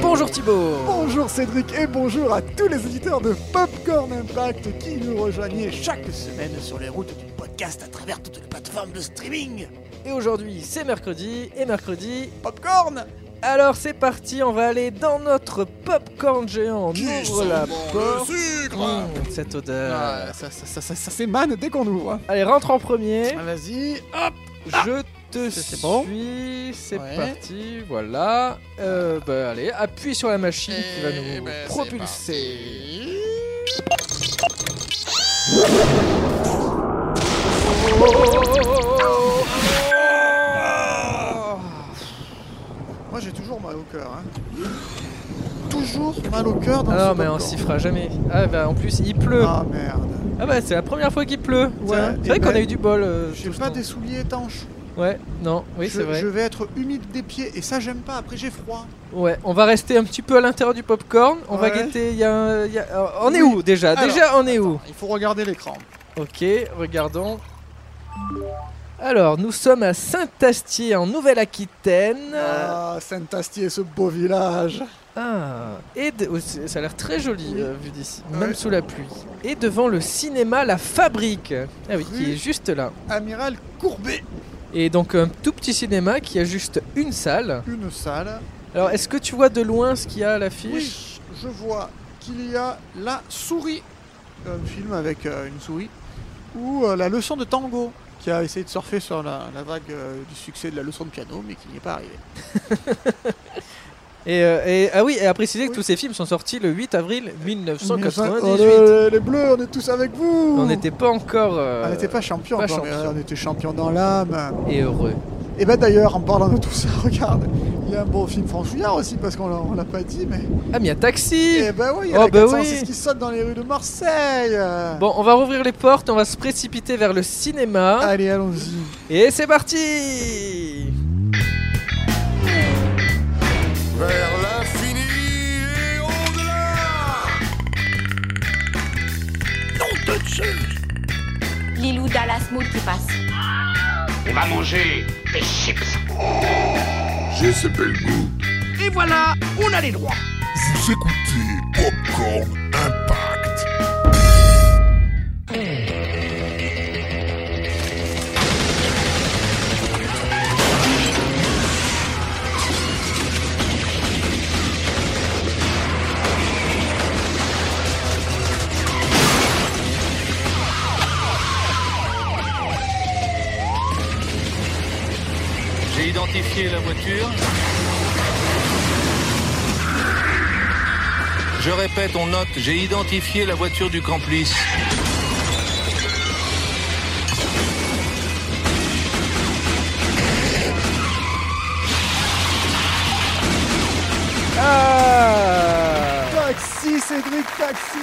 Bonjour Thibaut Bonjour Cédric et bonjour à tous les auditeurs de Popcorn Impact qui nous rejoignaient chaque semaine sur les routes du podcast à travers toutes les plateformes de streaming. Et aujourd'hui c'est mercredi, et mercredi... Popcorn Alors c'est parti, on va aller dans notre popcorn géant, on ouvre la porte... Mmh, cette odeur... Ah, ça, ça, ça, ça, s'émane dès qu'on ouvre. Allez, rentre en premier, Ah, Vas-y, hop. Je te c'est suis, bon. c'est parti, voilà. Euh, bah allez, appuie sur la machine qui va Eh nous ben, propulser. Moi j'ai toujours mal au cœur. Hein. Toujours mal au cœur dans Ah mais on s'y fera jamais. Ah bah en plus il pleut. Ah merde. Ah bah c'est la première fois qu'il pleut. Ouais, C'est vrai qu'on ben, a eu du bol. euh, J'ai pas des souliers étanches. Ouais, non, oui c'est vrai. je vais être humide des pieds et ça j'aime pas. Après j'ai froid. Ouais, on va rester un petit peu à l'intérieur du popcorn. On va guetter. Y a, un- il y a- euh, On est Oui. où déjà? Alors, Déjà on est où? Il faut regarder l'écran. Ok, regardons. Alors, nous sommes à Saint-Astier en Nouvelle-Aquitaine. Ah, Saint-Astier, ce beau village. Ah, et de- oh, ça a l'air très joli euh, vu d'ici, Ouais. même sous la pluie. Et devant le cinéma La Fabrique, ah oui, qui est juste là. Amiral Courbet. Et donc un tout petit cinéma qui a juste une salle. Une salle. Alors, est-ce que tu vois de loin ce qu'il y a à l'affiche? Oui, je vois qu'il y a La Souris. Un film avec euh, une souris. Ou euh, La leçon de tango. Qui a essayé de surfer sur la, la vague euh, du succès de la leçon de piano, mais qui n'y est pas arrivé. et, euh, et- ah oui, et à préciser que Oui. tous ces films sont sortis le 8 avril 1998. Oh, les, les bleus, on est tous avec vous On n'était pas encore. euh, On n'était pas euh, on était champions dans l'âme. Et heureux. Et ben d'ailleurs, en parlant de tout ça, regarde, il y a un beau film franchouillard aussi, parce qu'on l'a, pas dit, mais... Ah, mais il y a Taxi Eh ben oui, il y a Oh, la bah 406 oui. qui saute dans les rues de Marseille Bon, on va rouvrir les portes, on va se précipiter vers le cinéma. Allez, allons-y. Et c'est parti vers l'infini et au-delà. Lilou Dallas Mood qui passe. On va manger des chips. J'ai ce bel goût. Et voilà, on a les droits. Vous écoutez Popcorn Impact. Identifié la voiture. Je répète, on note, j'ai identifié la voiture du complice. Ah Cédric, taxi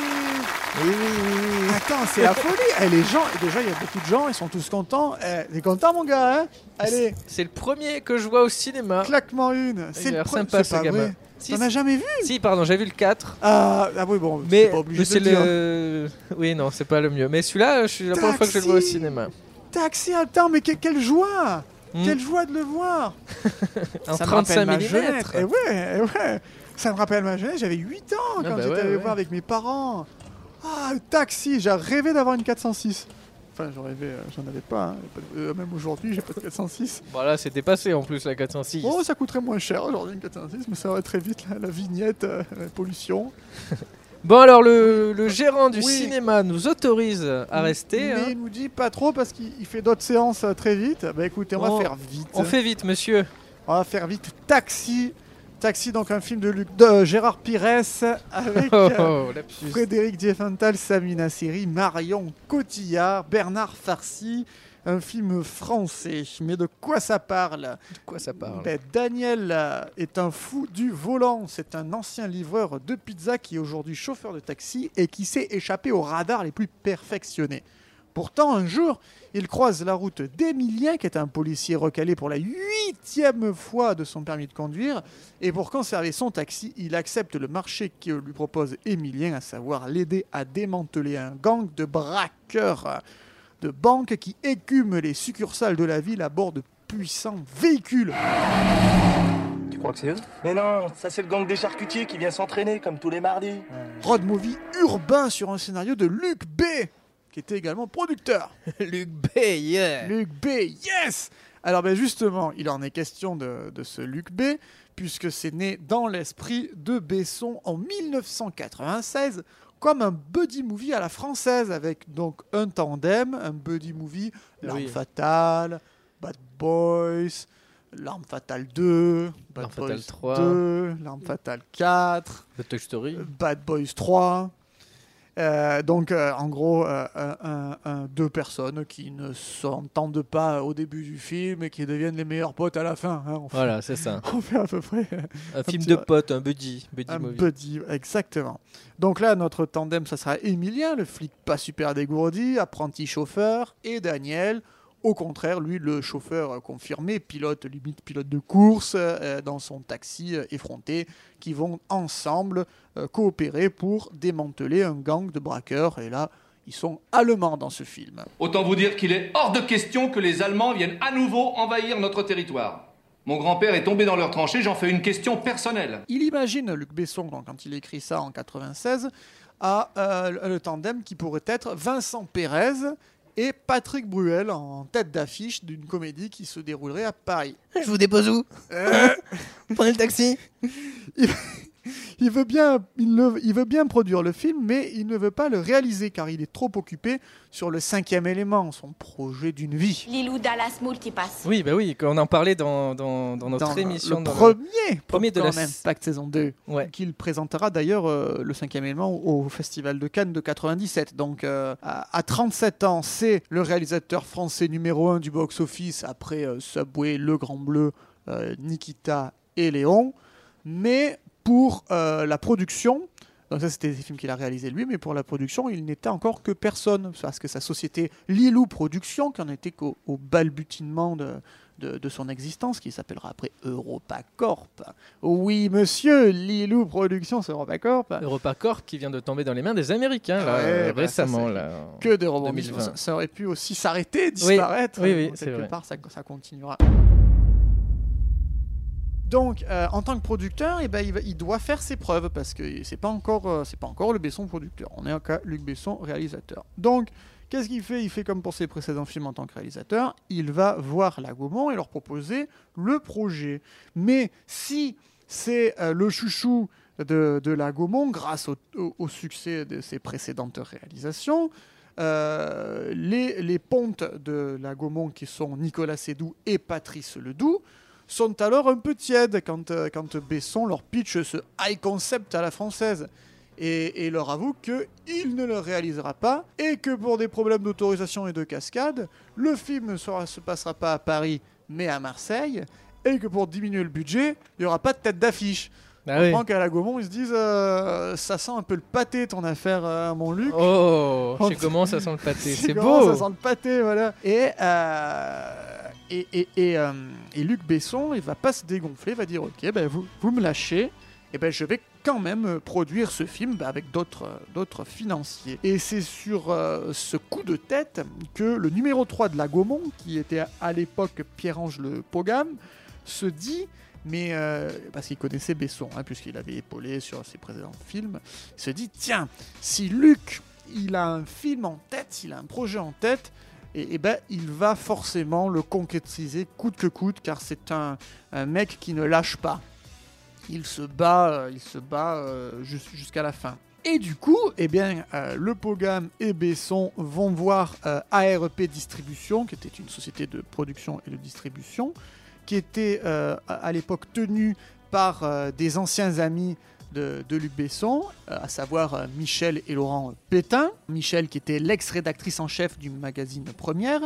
Oui, oui, oui, oui. Attends, c'est la folie Eh, les gens, déjà, il y a beaucoup de gens, ils sont tous contents. Eh, t'es content, mon gars, hein? Allez, C'est le premier que je vois au cinéma. claquement une. C'est le l'air pre- sympa c'est ce gamin. Si, T'en as jamais vu? Si, pardon, j'ai vu le 4. ah, ah oui, bon, Mais, c'est pas obligé mais de c'est le dire. le. Oui, non, c'est pas le mieux. Mais celui-là, je suis la première fois que je le vois au Taxi. cinéma. Taxi, attends, mais que- quelle joie Hmm. Quelle joie de le voir En Ça me 35 rappelle ma mm. Eh ouais, eh ouais. Ça me rappelle ma jeunesse, j'avais 8 ans Ah quand bah j'étais ouais, allé ouais. voir avec mes parents. Ah, le taxi, j'ai rêvé d'avoir une 406. Enfin, j'en rêvais, euh, j'en avais pas. hein. Euh, même aujourd'hui, j'ai pas de 406. Voilà, c'est dépassé en plus la 406. Oh, ça coûterait moins cher aujourd'hui une 406, mais ça va très vite, la, la vignette, euh, la pollution. Bon, alors le, le gérant du Oui. cinéma nous autorise à rester. Mais hein. il nous dit pas trop parce qu'il il fait d'autres séances euh, très vite. Bah écoutez, on On- va faire vite. On fait vite, monsieur. On va faire vite. Taxi. Taxi, donc un film de, Luc, de Gérard Pires avec Oh, euh, oh. Frédéric Diefenthal, Samina Seri, Marion Cotillard, Bernard Farcy. Un film français. Mais de quoi ça parle? De quoi ça parle? Ben, Daniel euh, est un fou du volant. C'est un ancien livreur de pizza qui est aujourd'hui chauffeur de taxi et qui s'est échappé aux radars les plus perfectionnés. Pourtant, un jour, il croise la route d'Emilien, qui est un policier recalé pour la huitième fois de son permis de conduire. Et pour conserver son taxi, il accepte le marché que lui propose Emilien, à savoir l'aider à démanteler un gang de braqueurs. de banque qui écument les succursales de la ville à bord de puissants véhicules. Tu crois que c'est eux? Mais non, ça c'est le gang des charcutiers qui vient s'entraîner comme tous les mardis. Road movie urbain sur un scénario de Luc B, qui était également producteur. Luc B, yeah Luc B, yes Alors ben justement, il en est question de, de ce Luc B, puisque c'est né dans l'esprit de Besson en 1996 comme un buddy movie à la française, avec donc un tandem, un buddy movie, L'arme Oui. fatale, Bad Boys, L'arme fatale 2, Bad L'Arme Boys fatale 3. 2, L'arme fatale 4, The Toy Story. Bad Boys 3. Euh, donc, euh, en gros, euh, un- un- un- deux personnes qui ne s'entendent pas au début du film et qui deviennent les meilleurs potes à la fin. hein. On, fait, Voilà, c'est ça. on fait à peu près Un film petit- de potes, un buddy. Buddy un movie. buddy, exactement. Donc là, notre tandem, ça sera Emilien, le flic pas super dégourdi, apprenti chauffeur, et Daniel, au contraire, lui, le chauffeur confirmé, pilote, limite pilote de course, euh, dans son taxi euh, effronté, qui vont ensemble euh, coopérer pour démanteler un gang de braqueurs. Et là, ils sont allemands dans ce film. Autant vous dire qu'il est hors de question que les Allemands viennent à nouveau envahir notre territoire. Mon grand-père est tombé dans leur tranchée, j'en fais une question personnelle. Il imagine, Luc Besson, quand il écrit ça en 96, à euh, le tandem qui pourrait être Vincent Pérez et Patrick Bruel en tête d'affiche d'une comédie qui se déroulerait à Paris. Je vous dépose où? Prenez le taxi. Il veut, bien, il, le- il veut bien produire le film, mais il ne veut pas le réaliser car il est trop occupé sur le cinquième élément, son projet d'une vie. Lilou Dallas Multipass. Oui, bah oui, on en parlait dans, dans, dans notre Dans émission. le dans premier, premier de la Impact saison 2. Ouais. qu'il présentera d'ailleurs euh, le cinquième élément au Festival de Cannes de 97. Donc euh, à, à 37 ans, c'est le réalisateur français numéro 1 du box-office après euh, Subway, Le Grand Bleu, euh, Nikita et Léon. Mais pour euh, la production, donc ça c'était des films qu'il a réalisés lui, mais pour la production, il n'était encore que personne. Parce que sa société Lilou Productions, qui en était qu'au au balbutiement de, de, de son existence, qui s'appellera après EuropaCorp. Oui, monsieur, Lilou Productions, c'est EuropaCorp. EuropaCorp qui vient de tomber dans les mains des Américains là, Ouais, euh, bah, récemment. ça, là. Que de. 2020. Ça, ça aurait pu aussi s'arrêter, disparaître. oui, oui, Donc, c'est quelque vrai. part, ça, ça continuera. Donc, euh, en tant que producteur, eh ben, il, doit faire ses preuves parce que c'est pas encore, euh, pas encore le Besson producteur. On est en cas Luc Besson réalisateur. Donc, qu'est-ce qu'il fait? Il fait comme pour ses précédents films en tant que réalisateur. Il va voir la et leur proposer le projet. Mais si c'est euh, le chouchou de, de la Gaumont, grâce au, succès de ses précédentes réalisations, les, les pontes de la Gaumont, qui sont Nicolas Sédou et Patrice Ledoux, sont alors un peu tièdes quand, euh, quand Besson leur pitch ce high concept à la française. Et, et leur avoue qu'il ne le réalisera pas et que pour des problèmes d'autorisation et de cascade, le film ne sera- se passera pas à Paris mais à Marseille et que pour diminuer le budget, il n'y aura pas de tête d'affiche. Ah oui. qu'à la Gaumont, ils se disent euh, ça sent un peu le pâté ton affaire, euh, mon Luc. Oh, On- comment ça sent le pâté. C'est beau. Ça sent le pâté, voilà. Et, euh, euh, et Luc Besson, il va pas se dégonfler, il va dire Ok, ben vous, vous me lâchez, et ben je vais quand même euh, produire ce film bah, avec d'autres euh, d'autres financiers. Et c'est sur ce coup de tête que le numéro 3 de la Gaumont, qui était à- l'époque Pierre-Ange Le Pogam, se dit. Mais parce qu'il connaissait Besson, hein, puisqu'il avait épaulé sur ses précédents films, il se dit tiens, si Luc il a un film en tête, il a un projet en tête, et, et ben il va forcément le concrétiser coûte que coûte, car c'est un, mec qui ne lâche pas. Il se bat, euh, il se bat euh, jus- jusqu'à la fin. Et du coup, eh bien, euh, le Pogam et Besson vont voir ARP Distribution, qui était une société de production et de distribution, qui était à l'époque tenue par des anciens amis de, Luc Besson, euh, à savoir euh, Michel et Laurent Pétain. Michel qui était l'ex-rédactrice en chef du magazine Première,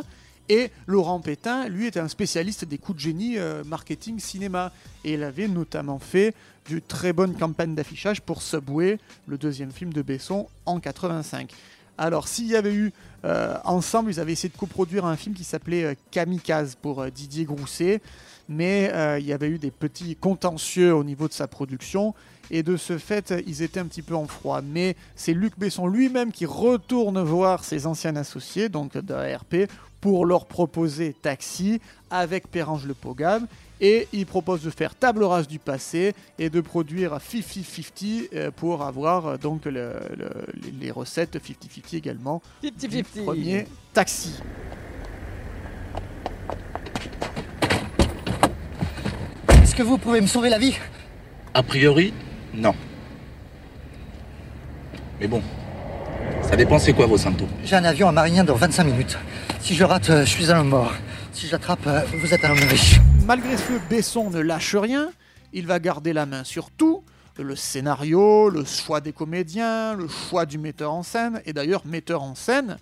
et Laurent Pétain, lui, était un spécialiste des coups de génie euh, marketing cinéma. Et il avait notamment fait de très bonnes campagnes d'affichage pour Subway, le deuxième film de Besson, en 85. Alors, s'il y avait eu ensemble, ils avaient essayé de coproduire un film qui s'appelait euh, Kamikaze pour Didier Grousset, mais euh, il y avait eu des petits contentieux au niveau de sa production. Et de ce fait, ils étaient un petit peu en froid. Mais c'est Luc Besson lui-même qui retourne voir ses anciens associés, donc de ARP, pour leur proposer Taxi avec Perrange Le Pogam. Et il propose de faire table rase du passé et de produire 50-50 euh, pour avoir euh, donc le- le- les- recettes 50-50 également. du 50-50. Premier Taxi. Que vous pouvez me sauver la vie A priori, non. Mais bon, ça dépend c'est quoi vos symptômes? J'ai un avion à Marignan dans 25 minutes. Si je rate, euh, je suis un homme mort. Si j'attrape, euh, vous êtes un homme riche. Malgré ce, Besson ne lâche rien. Il va garder la main sur tout. Le scénario, le choix des comédiens, le choix du metteur en scène. Et d'ailleurs, metteur en scène,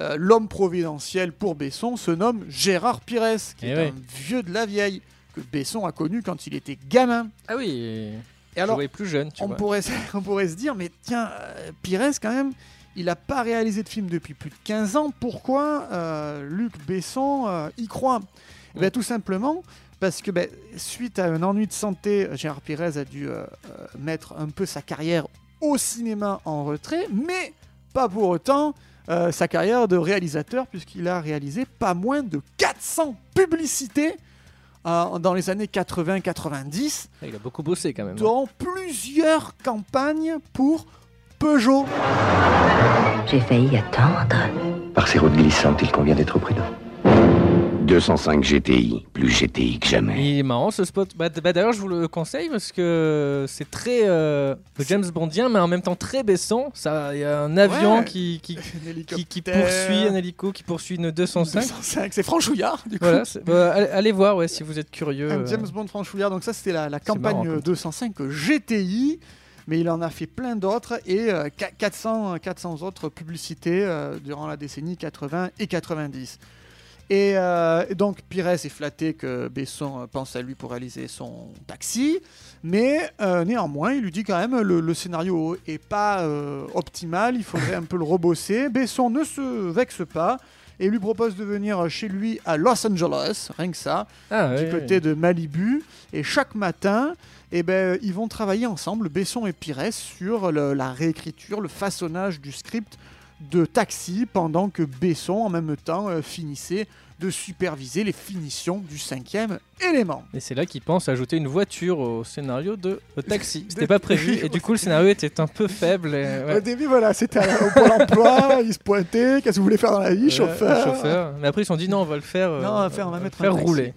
euh, l'homme providentiel pour Besson se nomme Gérard Pires, qui Eh est ouais. un vieux de la vieille, que Besson a connu quand il était gamin. Ah oui. Et alors, plus jeune, tu on vois. pourrait, on pourrait se dire, mais tiens, euh, Pires, quand même, il n'a pas réalisé de film depuis plus de 15 ans. Pourquoi euh, Luc Besson euh, y croit? Ben, Tout simplement parce que ben, suite à un ennui de santé, Gérard Pires a dû euh, mettre un peu sa carrière au cinéma en retrait, mais pas pour autant sa carrière de réalisateur, puisqu'il a réalisé pas moins de 400 publicités euh, dans les années 80-90 Ah, Il a beaucoup bossé quand même. hein. dans plusieurs campagnes pour Peugeot. J'ai failli attendre. Par ces routes glissantes, il convient d'être prudent. 205 GTI, plus GTI que jamais. Il est marrant ce spot. Bah, bah, D'ailleurs, je vous le conseille parce que c'est très euh, James Bondien, mais en même temps très baissant. Ça, il y a un avion Ouais. qui, qui, Un qui, hélicoptère. qui poursuit un hélico, qui poursuit une 205. 205, c'est franchouillard du coup. Voilà, bah, allez, allez voir ouais, si vous êtes curieux. Un euh. James Bond franchouillard. Donc ça, c'était la, la C'est marrant, campagne comme 205 GTI. Mais il en a fait plein d'autres et euh, qua- 400, 400 autres publicités euh, durant la décennie 80 et 90. Et, euh, et donc Pires est flatté que Besson pense à lui pour réaliser son taxi, mais euh, néanmoins il lui dit quand même le, le scénario est pas euh, optimal, il faudrait un peu le rebosser. Besson ne se vexe pas et lui propose de venir chez lui à Los Angeles, rien que ça, Ah, du côté de Malibu. Et chaque matin, eh ben, ils vont travailler ensemble, Besson et Pires, sur le- la réécriture, le façonnage du script de Taxi, pendant que Besson, en même temps, euh, finissait de superviser les finitions du cinquième élément. Et c'est là qu'il pense ajouter une voiture au scénario de taxi. C'était pas prévu et du coup le scénario était un peu faible. et- ouais. Au début, voilà, c'était au Pôle emploi, il se pointait, qu'est-ce que vous voulez faire dans la vie, Ouais, chauffeur chauffeur. Mais après ils se sont dit non, on va le faire. euh, Non, on va faire- on va mettre un faire rouler.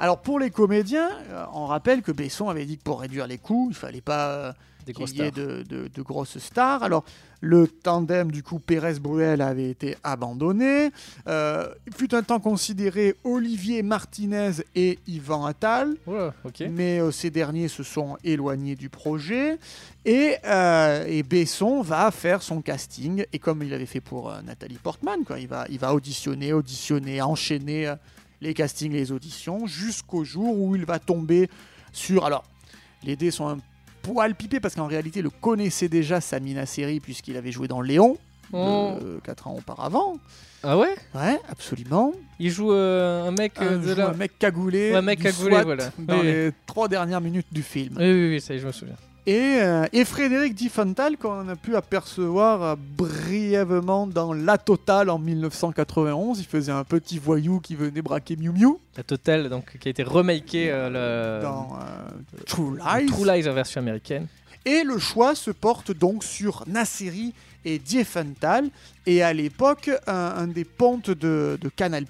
Alors pour les comédiens, euh, on rappelle que Besson avait dit que pour réduire les coûts, il fallait pas euh, qu'il y ait de, de- de grosses stars. Alors le tandem du coup Pérez-Bruel avait été abandonné. Euh, il fut un temps considéré Olivier Martinez et Yvan Attal. Mais euh, ces derniers se sont éloignés du projet et, euh, et Besson va faire son casting et comme il avait fait pour euh, Nathalie Portman, quoi, il, va, il va auditionner, auditionner, enchaîner euh, les castings, les auditions jusqu'au jour où il va tomber sur... Alors, les dés sont un poil pipés parce qu'en réalité, il le connaissait déjà Samina Seri puisqu'il avait joué dans Léon. Oh. 4 ans auparavant. Ah ouais? Ouais, absolument. Il joue euh, un mec euh, Un, de mec cagoulé, Ouais, un mec cagoulé, SWAT voilà. dans les trois dernières minutes du film. Oui, oui, oui, ça y est, je me souviens. Et, euh, et Frédéric Diffenthal, qu'on a pu apercevoir euh, brièvement dans La Totale en 1991. Il faisait un petit voyou qui venait braquer Miu Miu La Total, donc, qui a été remaké euh, le... dans True Lies. True Lies en version américaine. Et le choix se porte donc sur Nasseri et Diefenthal. Et à l'époque, un, un des pontes de, de Canal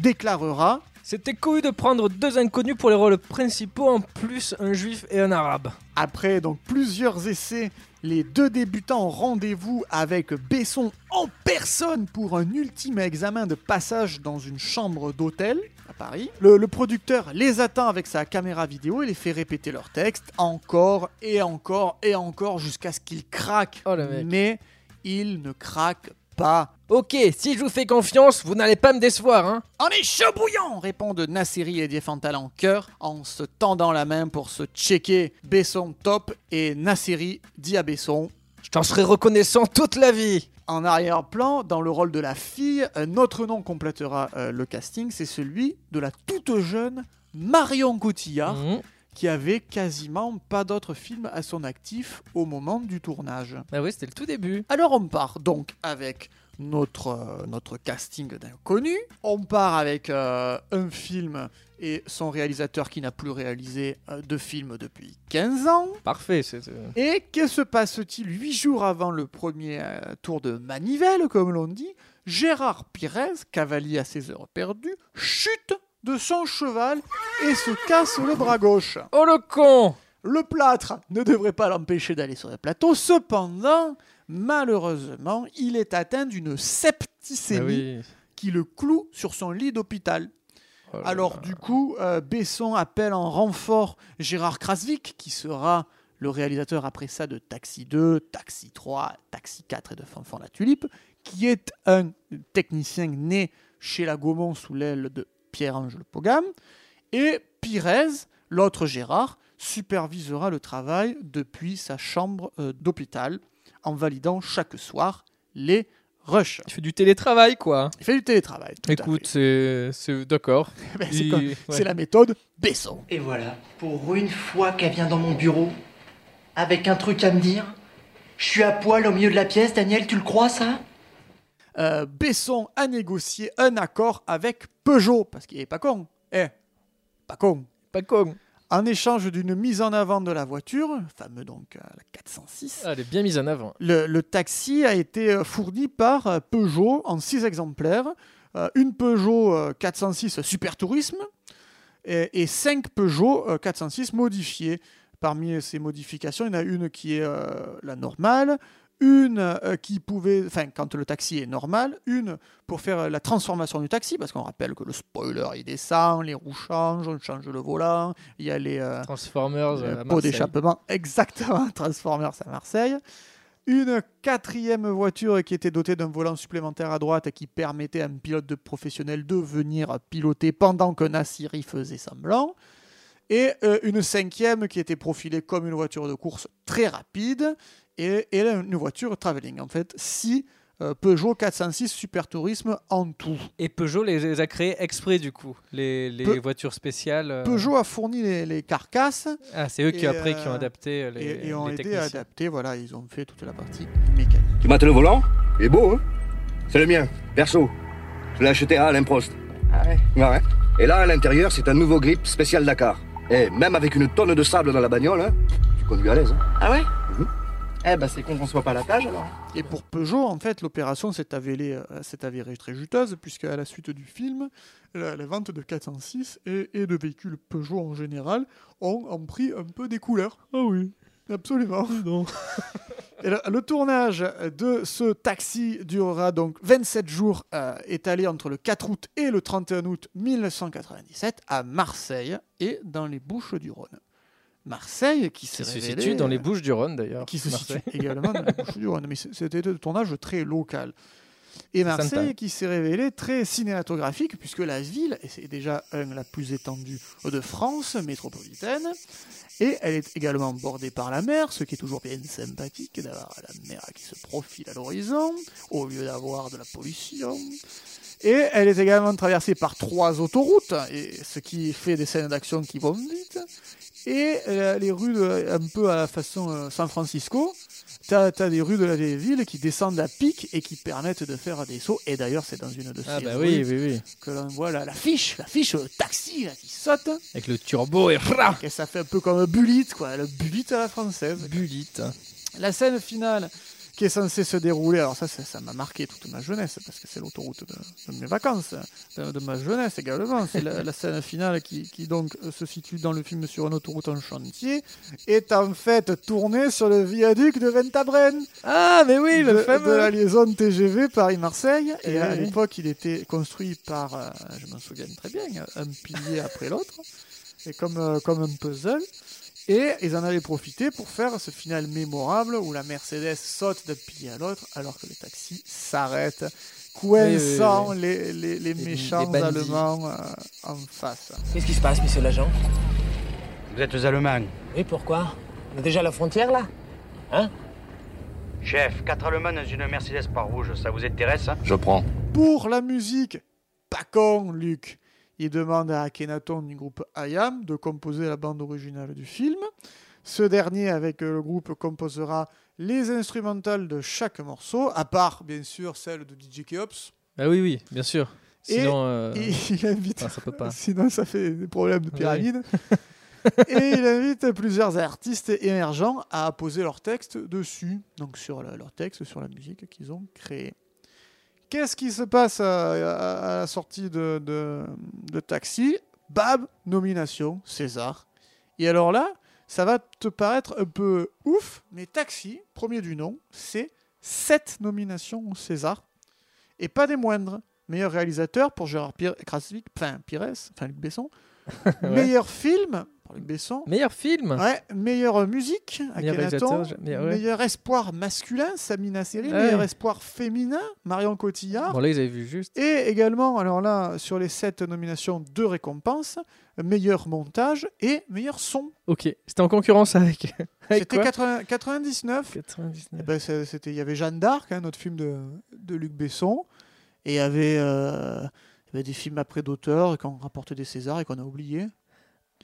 déclarera C'était cool de prendre deux inconnus pour les rôles principaux, en plus un juif et un arabe. Après donc plusieurs essais, les deux débutants ont rendez-vous avec Besson en personne pour un ultime examen de passage dans une chambre d'hôtel à Paris. Le, le producteur les attend avec sa caméra vidéo et les fait répéter leur texte encore et encore et encore jusqu'à ce qu'ils craquent. Oh. Mais ils ne craquent pas. Ok, si je vous fais confiance, vous n'allez pas me décevoir, hein On est chaud bouillant répondent Nasseri et Diefenthal en chœur en se tendant la main pour se checker Besson top et Nasseri dit à Besson Je t'en serai reconnaissant toute la vie. En arrière-plan, dans le rôle de la fille, un autre nom complétera euh, le casting, c'est celui de la toute jeune Marion Cotillard, Mhm. Qui avait quasiment pas d'autres films à son actif au moment du tournage. Bah oui, c'était le tout début. Alors on part donc avec notre, euh, notre casting d'inconnus. On part avec euh, un film et son réalisateur qui n'a plus réalisé euh, de film depuis 15 ans. Parfait. c'est- Et que se passe-t-il huit jours avant le premier tour de manivelle, comme l'on dit? Gérard Pires, cavalier à ses heures perdues, chute de son cheval et se casse le bras gauche. Oh le con Le plâtre ne devrait pas l'empêcher d'aller sur le plateau. Cependant, malheureusement, il est atteint d'une septicémie Ah oui. qui le cloue sur son lit d'hôpital. Oh Alors du coup, euh, Besson appelle en renfort Gérard Krasvik, qui sera le réalisateur après ça de Taxi 2, Taxi 3, Taxi 4 et de Fanfan la Tulipe, qui est un technicien né chez la Gaumont sous l'aile de Pierre-Ange Le Pogam. Et Pires, l'autre Gérard, supervisera le travail depuis sa chambre euh, d'hôpital en validant chaque soir les rushs. Tu fais du télétravail, quoi. Il fait du télétravail. tout Écoute, c'est c'est- d'accord. fait. Ben, c'est il- comme- ouais. c'est la méthode Besson. Et voilà, pour une fois qu'elle vient dans mon bureau, avec un truc à me dire, je suis à poil au milieu de la pièce, Daniel, tu le crois ça? Euh, Besson a négocié un accord avec Peugeot, parce qu'il est pas con. Eh, pas con. Pas con. En échange d'une mise en avant de la voiture, fameux donc euh, la 406, Ah, elle est bien mise en avant. le, le taxi a été euh, fourni par euh, Peugeot en six exemplaires. Euh, une Peugeot euh, 406 Super Tourisme et, et cinq Peugeot euh, 406 modifiées. Parmi ces modifications, il y en a une qui est la normale, une euh, qui pouvait, enfin quand le taxi est normal, une pour faire euh, la transformation du taxi, parce qu'on rappelle que le spoiler il descend, les roues changent, on change le volant, il y a les, euh, Transformers le à pot Marseille. d'échappement, exactement, Transformers à Marseille. Une quatrième voiture qui était dotée d'un volant supplémentaire à droite qui permettait à un pilote de professionnel de venir piloter pendant qu'un Assiri faisait semblant. Et euh, une cinquième qui était profilée comme une voiture de course très rapide et, et une voiture travelling. En fait, six euh, Peugeot 406 Super Tourisme en tout. Et Peugeot les, les a créés exprès, du coup. Les, voitures spéciales. euh, Peugeot a fourni les, les carcasses Ah, c'est eux qui, après, qui ont adapté les, et, et ont les aidé à adapter. Voilà, ils ont fait toute la partie mécanique. Tu mates le volant? Il est beau, hein? C'est le mien, perso. Je l'ai acheté à Alain Prost. Ah Ouais, ouais. Et là, à l'intérieur, c'est un nouveau grip spécial Dakar. Et même avec une tonne de sable dans la bagnole, hein, tu conduis à l'aise. Hein. Ah ouais Mhm. Eh bah c'est con qu'on soit pas à la page alors. Et pour Peugeot, en fait, l'opération s'est avérée, euh, s'est avérée très juteuse, puisque à la suite du film, la, la vente de 406 et, et de véhicules Peugeot en général ont, ont pris un peu des couleurs. Ah oui, absolument. le, tournage de ce taxi durera donc 27 jours, euh, étalé entre le 4 août et le 31 août 1997 à Marseille et dans les Bouches du Rhône. Marseille qui se révélé, situe dans les euh, Bouches du Rhône, d'ailleurs. qui se Marseille. situe également dans les Bouches du Rhône. Mais c'était un tournage très local. Et Marseille qui s'est révélé très cinématographique, puisque la ville, et c'est déjà un, la plus étendue de France métropolitaine, et elle est également bordée par la mer, ce qui est toujours bien sympathique d'avoir la mer qui se profile à l'horizon, au lieu d'avoir de la pollution. Et elle est également traversée par trois autoroutes, et ce qui fait des scènes d'action qui vont vite. Et euh, les rues un peu à la façon euh, San Francisco, t'as as des rues de la vieille ville qui descendent à pic et qui permettent de faire des sauts. Et d'ailleurs, c'est dans une de ces Ah, bah rues oui, oui, oui. que l'on voit la- l'affiche, l'affiche euh, taxi là, qui saute. Avec le turbo et. Et ça fait un peu comme un bullet, quoi, le bullet à la française. Bullet. La scène finale qui est censée se dérouler, alors ça, ça m'a marqué toute ma jeunesse, parce que c'est l'autoroute de, de mes vacances, de, de ma jeunesse également. C'est la, la scène finale qui, qui donc euh, se situe dans le film sur une autoroute en chantier, est en fait tournée sur le viaduc de Ventabren. Ah, mais oui, de, le de fameux. la liaison TGV Paris-Marseille. Et Eh à oui. l'époque, il était construit par, euh, je m'en souviens très bien, un pilier après l'autre, et comme, euh, comme un puzzle. Et ils en avaient profité pour faire ce final mémorable où la Mercedes saute d'un pilier à l'autre alors que le taxi s'arrête, coinçant Oui, oui, Les, les, les méchants les. Allemands euh, en face. Qu'est-ce qui se passe, monsieur l'agent? Vous êtes aux Allemands. Oui, pourquoi? On est déjà à la frontière là? Hein? Chef, quatre allemands dans une Mercedes par rouge, ça vous intéresse hein? Je prends. Pour la musique, pas con, Luc. Il demande à Akhenaton du groupe IAM de composer la bande originale du film. Ce dernier, avec euh, le groupe, composera les instrumentales de chaque morceau, à part, bien sûr, celle de DJ Keops. Ah oui, oui, bien sûr. Et Sinon, euh, il invite. ah, ça peut pas. Sinon, ça fait des problèmes de pyramide. et il invite plusieurs artistes émergents à poser leur texte dessus, donc sur le- leur texte, sur la musique qu'ils ont créée. Qu'est-ce qui se passe à, à- à la sortie de, de, de Taxi Bab, nomination, César. Et alors là, ça va te paraître un peu ouf, mais Taxi, premier du nom, c'est 7 nominations au César. Et pas des moindres. Meilleur réalisateur pour Gérard Pire, Krasvik, enfin Pires, enfin Luc Besson. Ouais. Meilleur film pour Luc Besson. Meilleur film Ouais, meilleure musique, Meilleur Akhenaton. meilleur- ouais. Meilleur espoir masculin, Samina Seri. Ouais. Meilleur espoir féminin, Marion Cotillard. Bon, là, ils avaient vu juste. Et également, alors là, sur les sept nominations, deux récompenses meilleur montage et meilleur son. Ok, c'était en concurrence avec. avec C'était quoi 80 99. 99. Eh ben, c'était, il y avait Jeanne d'Arc, hein, notre film de, de Luc Besson, et il y avait, euh, il y avait des films après d'auteurs qui ont rapporté des Césars et qu'on a oubliés.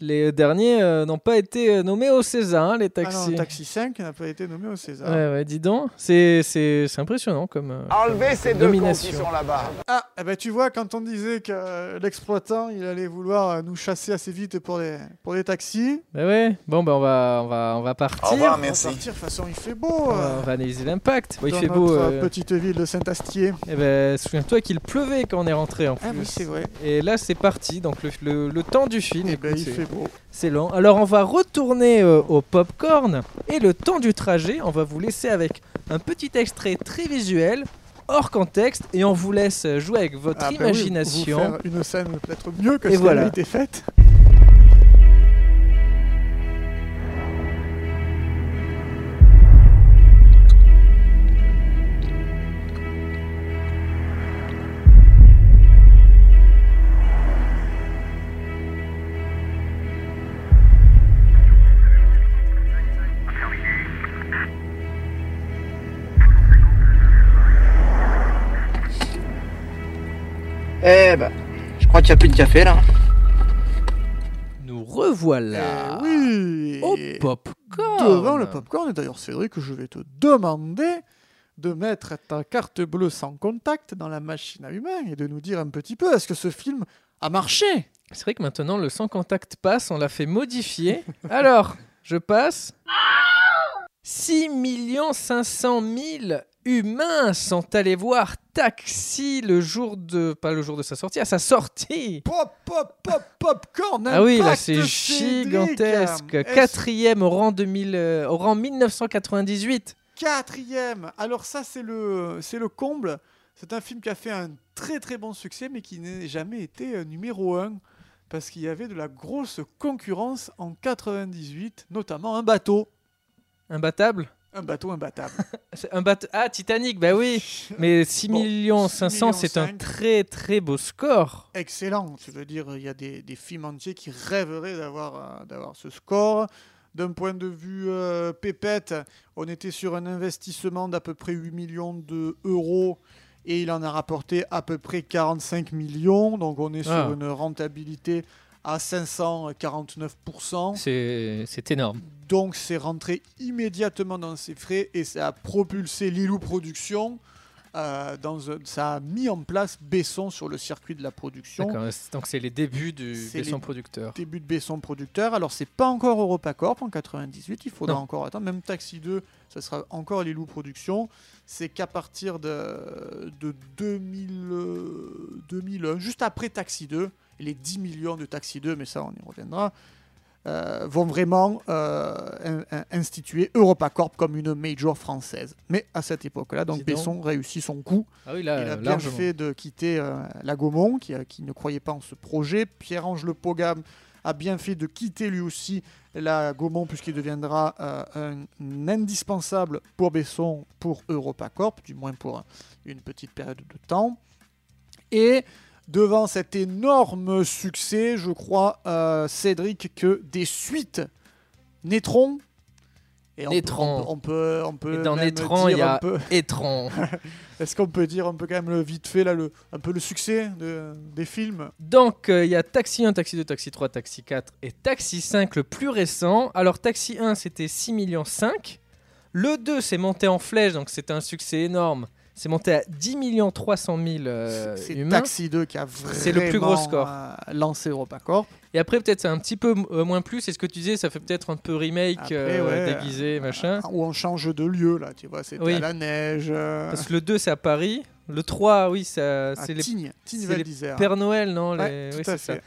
Les derniers euh, n'ont pas été euh, nommés au César, hein, les Ah taxis. non, Taxi 5 n'a pas été nommé au César. Ouais, ouais, dis donc. C'est, c'est, c'est impressionnant comme. euh, Enlevez ces deux cons qui nomination. sont là-bas. Ah, eh ben, tu vois, quand on disait que euh, l'exploitant, il allait vouloir euh, nous chasser assez vite pour les, pour les taxis. Bah ouais, bon, bah on va, on va, on va partir. On va partir, de toute façon, il fait beau. On va, euh, on va analyser l'impact. Bon, il fait beau. notre, petite ville de Saint-Astier. Eh ben, souviens-toi qu'il pleuvait quand on est rentré en plus. Ah oui, c'est vrai. Et là, c'est parti. Donc, le, le- le temps du film. Eh ben, écoute, il c'est- beau. C'est lent. Alors, on va retourner euh, au popcorn. Et le temps du trajet, on va vous laisser avec un petit extrait très visuel, hors contexte. Et on vous laisse jouer avec votre Ah, bah oui, imagination. vous faire une scène peut-être mieux que Et ce qui a été faite. N'y a plus de café là. Nous revoilà Eh oui. au popcorn. Devant le popcorn, et d'ailleurs, Cédric, je vais te demander de mettre ta carte bleue sans contact dans la machine à humains et de nous dire un petit peu est-ce que ce film a marché? C'est vrai que maintenant, le sans contact passe, on l'a fait modifier. Alors, je passe. 6 500 000 humains sont allés voir Taxi le jour de... Pas le jour de sa sortie, à sa sortie Pop, pop, pop, popcorn Ah oui, là c'est gigantesque. Quatrième au rang, 2000, euh, au rang 1998. Quatrième. Alors ça, c'est le, c'est le comble. C'est un film qui a fait un très très bon succès, mais qui n'a jamais été euh, numéro un. Parce qu'il y avait de la grosse concurrence en 98, notamment un bateau. Imbattable Un bateau imbattable. Un bateau... Ah, Titanic, bah oui Mais 6 Bon, millions 6 500, c'est un très très beau score. Excellent. Tu veux dire, il y a des, des films entiers qui rêveraient d'avoir, euh, d'avoir ce score. D'un point de vue euh, pépette, on était sur un investissement d'à peu près 8 millions d'euros et il en a rapporté à peu près 45 millions. Donc on est sur Ah. une rentabilité à 549%. C'est c'est énorme. Donc c'est rentré immédiatement dans ses frais et ça a propulsé Lilou Productions. euh, dans ça a mis en place Besson sur le circuit de la production. Donc c'est les débuts du Besson producteur. Début de Besson producteur. Alors c'est pas encore EuropaCorp en 98, il faudra Non. encore attendre. Même Taxi 2, ça sera encore les loups productions. C'est qu'à partir de, de 2000, euh, 2001, juste après Taxi 2, les 10 millions de Taxi 2, mais ça on y reviendra, euh, vont vraiment euh, in- in- instituer EuropaCorp comme une major française. Mais à cette époque-là, donc. Besson réussit son coup. Ah oui, là, Il a euh, bien largement. fait de quitter euh, la Gaumont, qui, qui ne croyait pas en ce projet. Pierre-Ange Le Pogam a bien fait de quitter lui aussi la Gaumont, puisqu'il deviendra euh, un, indispensable pour Besson, pour EuropaCorp, du moins pour une petite période de temps. Et devant cet énorme succès, je crois, euh, Cédric, que des suites naîtront. Et on Étran. peut- On peut, on peut, Et dans Étran, il y a peu-. Est-ce qu'on peut dire un peu quand même le vite fait là, le, un peu le succès de- des films? Donc, euh, il y a Taxi 1, Taxi 2, Taxi 3, Taxi 4 et Taxi 5, le plus récent. Alors, Taxi 1, c'était 6 millions 5. Le 2, c'est monté en flèche, donc c'était un succès énorme. C'est monté à 10 millions 300 000 euh, C'est humains. Taxi 2 qui a vraiment C'est le plus gros score. euh, lancé EuropaCorp. Et après, peut-être c'est un petit peu euh, moins plus. C'est ce que tu disais, ça fait peut-être un peu remake, Après, euh, ouais. déguisé, machin. Où on change de lieu là, tu vois, c'était Oui. à la neige. euh, Parce que le 2, c'est à Paris. Le 3, oui, ça, c'est les, Tignes, Tignes c'est les. Père Noël, non Ouais, les- tout oui, à c'est ça. fait.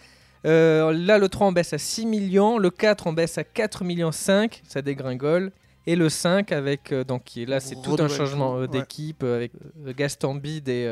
Euh, là, le 3, on baisse à 6 millions. Le 4, on baisse à 4 millions 5. Ça dégringole. Et le 5, avec, euh, donc, qui est là, c'est tout un changement euh, d'équipe euh, avec Gaston Bide et,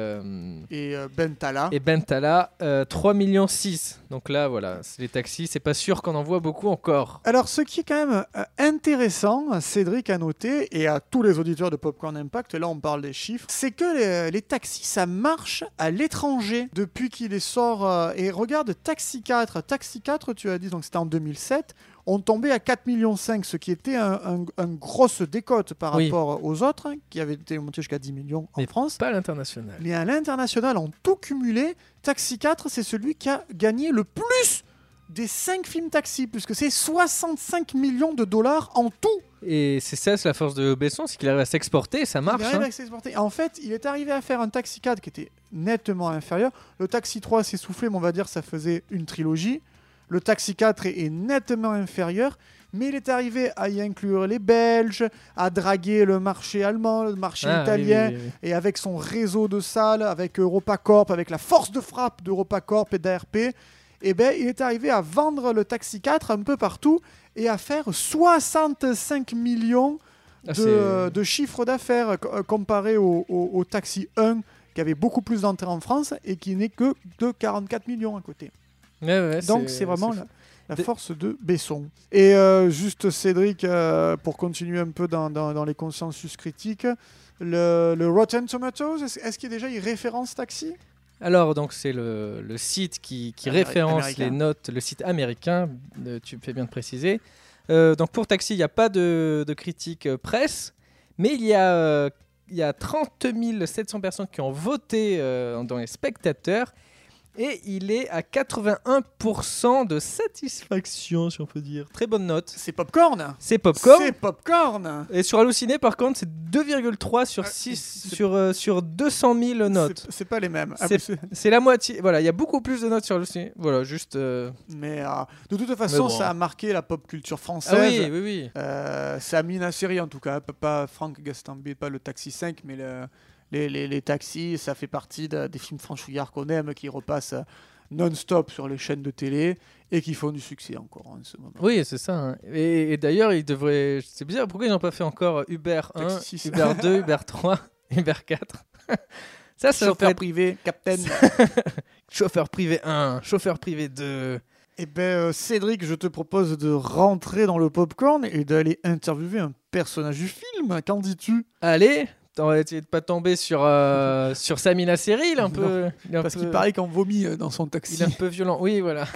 Et Bentala. et Bentala. euh, 3 millions 6. Donc là, voilà, c'est les taxis. C'est pas sûr qu'on en voit beaucoup encore. Alors, ce qui est quand même intéressant, Cédric a noté, et à tous les auditeurs de Popcorn Impact, là on parle des chiffres, c'est que les, les taxis, ça marche à l'étranger depuis qu'il est sort. et regarde, Taxi 4, Taxi 4, tu as dit, donc c'était en 2007, on tombait à 4,5 millions, ce qui était un, un- un grosse décote par Oui. rapport aux autres, hein, qui avaient été montés jusqu'à 10 millions en Mais France. Pas à l'international. Mais à l'international, en tout cumulé, Taxi 4, c'est celui qui a gagné le plus des 5 films taxi, puisque c'est 65 millions de dollars en tout. Et c'est ça, c'est la force de Besson, c'est qu'il arrive à s'exporter ça marche. Il arrive hein. à s'exporter. En fait, il est arrivé à faire un Taxi 4 qui était nettement inférieur. Le Taxi 3 s'est soufflé, mais on va dire ça faisait une trilogie. Le Taxi 4 est, est nettement inférieur, mais il est arrivé à y inclure les Belges, à draguer le marché allemand, le marché Ah, italien, oui, oui, oui. et avec son réseau de salles, avec EuropaCorp, avec la force de frappe d'EuropaCorp et d'ARP, eh ben, il est arrivé à vendre le Taxi 4 un peu partout et à faire 65 millions Ah, de, euh, de chiffre d'affaires euh, co- comparé au, au- au Taxi 1 qui avait beaucoup plus d'entrées en France et qui n'est que de 44 millions à côté. Ouais, Donc c'est vraiment la, force de Besson. Et euh, juste Cédric, euh, pour continuer un peu dans, dans- dans les consensus critiques, le, le Rotten Tomatoes, est-ce qu'il y a déjà une référence taxi? Alors, donc, c'est le, le site qui, qui Améri- référence américain. les notes, le site américain, euh, tu fais bien de préciser. Euh, donc, pour Taxi, il n'y a pas de, de critique euh, presse, mais il y a, il y a 30 700 personnes qui ont voté dans les spectateurs. Et il est à 81% de satisfaction, si on peut dire. Très bonne note. C'est Popcorn C'est Popcorn. C'est Popcorn Et sur Halluciné, par contre, c'est 2,3 sur 6 sur, euh, sur 200 000 notes. C'est- pas les mêmes. Ah, C'est- la moitié. Voilà, il y a beaucoup plus de notes sur Halluciné. Voilà, juste. euh, Mais euh, de toute façon, bon. ça a marqué la pop culture française. Ah oui, oui, oui. Euh, c'est Amina Seri en tout cas, pas- Franck Gastambide, pas le Taxi 5, mais le- les, les- les taxis, ça fait partie de- des films franchouillards qu'on aime, qui repassent euh, non-stop sur les chaînes de télé et qui font du succès encore en ce moment. Oui, c'est ça. hein. Et, et d'ailleurs, ils devraient. C'est bizarre, pourquoi ils n'ont pas fait encore Uber 1, Taxi six. Uber 2, Uber 3, Uber 4 Ça, ça Chauffeur privé, Captain. Chauffeur privé 1, chauffeur privé 2. Eh ben, euh, Cédric, je te propose de rentrer dans le popcorn et d'aller interviewer un personnage du film. Qu'en dis-tu? Allez, on va essayer de pas tomber sur, euh, sur Samina Seri, il est un peu. il est un Parce peu- qu'il paraît qu'on vomit euh, dans son taxi. Il est un peu violent. Oui, voilà.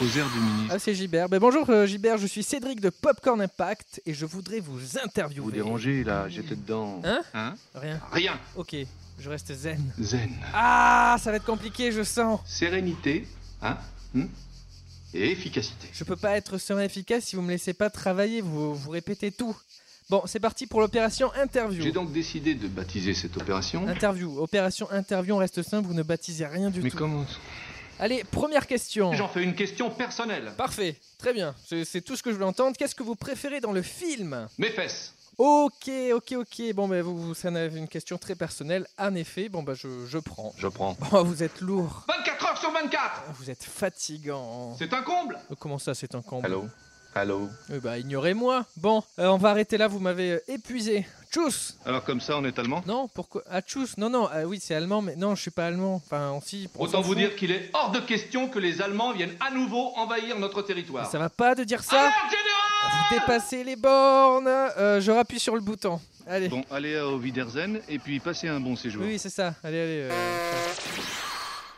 Aux airs du ministre. Ah, c'est Gilbert. Ben, bonjour euh, Gilbert, je suis Cédric de Popcorn Impact et je voudrais vous Vous interviewer. dérangez là, j'étais dedans. Hein Hein Rien. Rien. Ok, je reste zen. Zen. Ah, ça va être compliqué, je sens. Sérénité, hein hmm Et efficacité. Je peux pas être serein et efficace si vous me laissez pas travailler, vous, vous répétez tout. Bon, c'est parti pour l'opération interview. J'ai donc décidé de baptiser cette opération. Interview, opération interview, on reste simple, vous ne baptisez rien du Mais tout. comment Allez, première question. J'en fais une question personnelle. Parfait, très bien, c'est tout ce que je voulais entendre. Qu'est-ce que vous préférez dans le film Mes fesses. Ok, ok, ok. Bon, ben vous, vous, ça n'a une question très personnelle. En effet, bon, bah, je, je prends. Je prends. Oh, vous êtes lourd. 24 heures sur 24 Vous êtes fatigant. C'est un comble Comment ça, c'est un comble Allô Allô Eh bah, ignorez-moi. Bon, euh, on va arrêter là, vous m'avez euh, épuisé. Tchuss Alors comme ça, on est allemand? Non, pourquoi? Ah, tchuss Non, non, ah, oui, c'est allemand, mais non, je suis pas allemand. Enfin, on si. on Autant s'en vous fout. dire qu'il est hors de question que les Allemands viennent à nouveau envahir notre territoire. Ça va pas de dire ça Alerte générale Vous dépassez les bornes Euh, Je rappuie sur le bouton. Allez. Bon, allez au Wiedersehen et puis passez un bon séjour. Oui, c'est ça. Allez, allez. euh,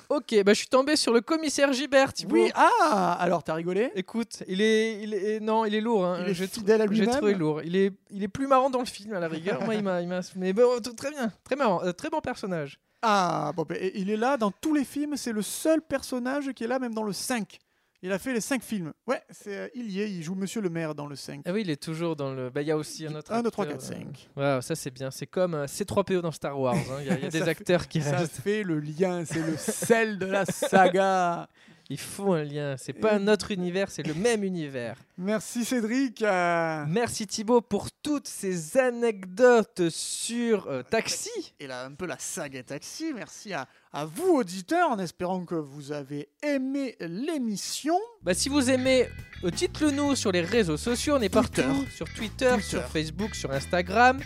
Ok, bah je suis tombé sur le commissaire Gibert, Thibaut. Oui, ah Alors, t'as rigolé? Écoute, il est, il est, non, il est lourd. Hein. Il est J'ai fidèle à J'ai lui-même? trouvé lourd. Il est, il est plus marrant dans le film à la rigueur. Moi, il m'a, il m'a, mais bon, t- très bien, très marrant, euh, très bon personnage. Ah, bon, ben, et il est là dans tous les films. C'est le seul personnage qui est là, même dans le 5. Il a fait les 5 films. Ouais, c'est, euh, il y est, il joue Monsieur le maire dans le 5. Ah oui, il est toujours dans le. Bah, il y a aussi un autre. 1, 2, 3, acteur, 4, euh, 5. Voilà, ça c'est bien. C'est comme euh, C3PO dans Star Wars. hein. Il y a, y a des Ça fait- acteurs qui Ça restent. fait le lien, c'est le sel de la saga. Il faut un lien. C'est pas un autre univers, c'est le même univers. Merci Cédric. euh, Merci Thibaut pour toutes ces anecdotes sur euh, Taxi. Et là, un peu la saga Taxi. Merci à, à vous, auditeurs, en espérant que vous avez aimé l'émission. Bah, si vous aimez, euh, dites-le nous sur les réseaux sociaux. On est Twitter. partout. Sur Twitter, Twitter. sur Facebook, sur Instagram.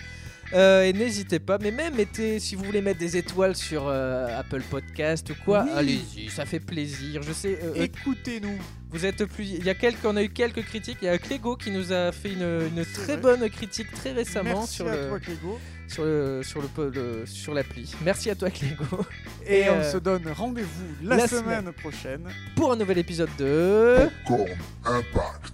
Euh, et n'hésitez pas, mais même mettez, si vous voulez mettre des étoiles sur euh, Apple Podcast ou quoi, Oui. allez-y, ça fait plaisir. Je sais, euh, euh, Écoutez-nous. vous êtes plus, il y a quelques, on a eu quelques critiques. Il y a Clégo qui nous a fait une, très vrai. bonne critique très récemment Merci sur à le, toi, Clégo. sur le, sur le, sur l'appli. Merci à toi Clégo. Et, on euh, se donne rendez-vous la, la semaine semaine. prochaine. pour un nouvel épisode de Popcorn Impact.